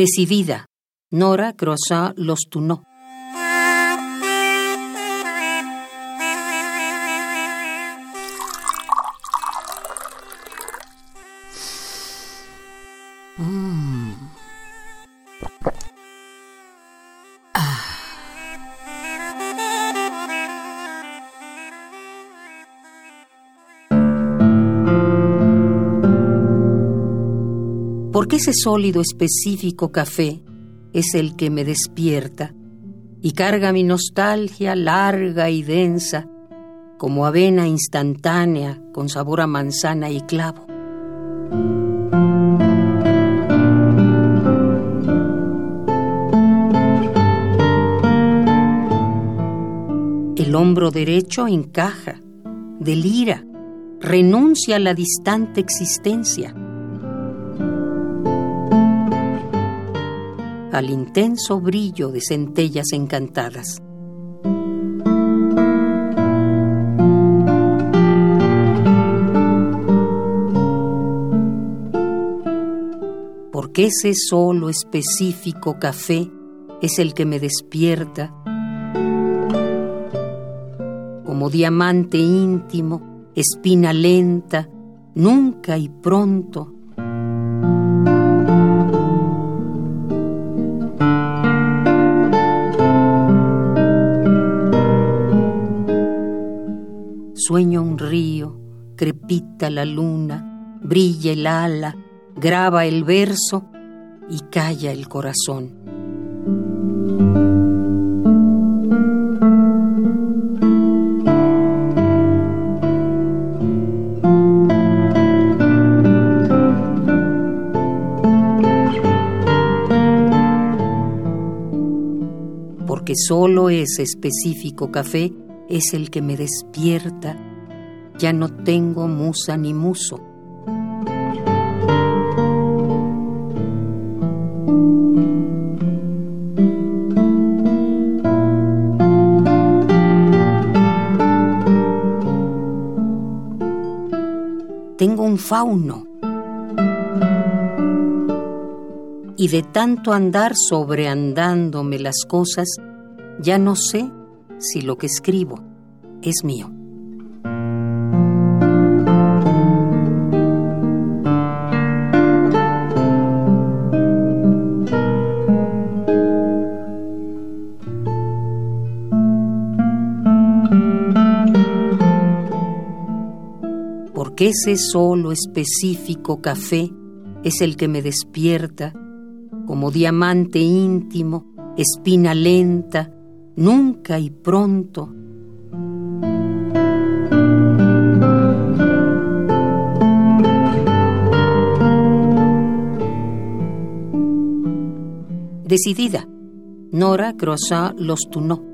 Decidida, Nora Croissant los tunó. Porque ese sólido específico café es el que me despierta y carga mi nostalgia larga y densa como avena instantánea con sabor a manzana y clavo. El hombro derecho encaja, delira, renuncia a la distante existencia. Al intenso brillo de centellas encantadas. Porque ese solo específico café es el que me despierta como diamante íntimo, espina lenta, nunca y pronto Sueño un río, crepita la luna, brilla el ala, graba el verso y calla el corazón. Porque solo ese específico café es el que me despierta, ya no tengo musa ni muso. Tengo un fauno. Y de tanto andar sobreandándome las cosas, ya no sé si lo que escribo es mío. Porque ese solo específico café es el que me despierta como diamante íntimo, espina lenta, nunca y pronto. Decidida, Nora Croissant los tunó.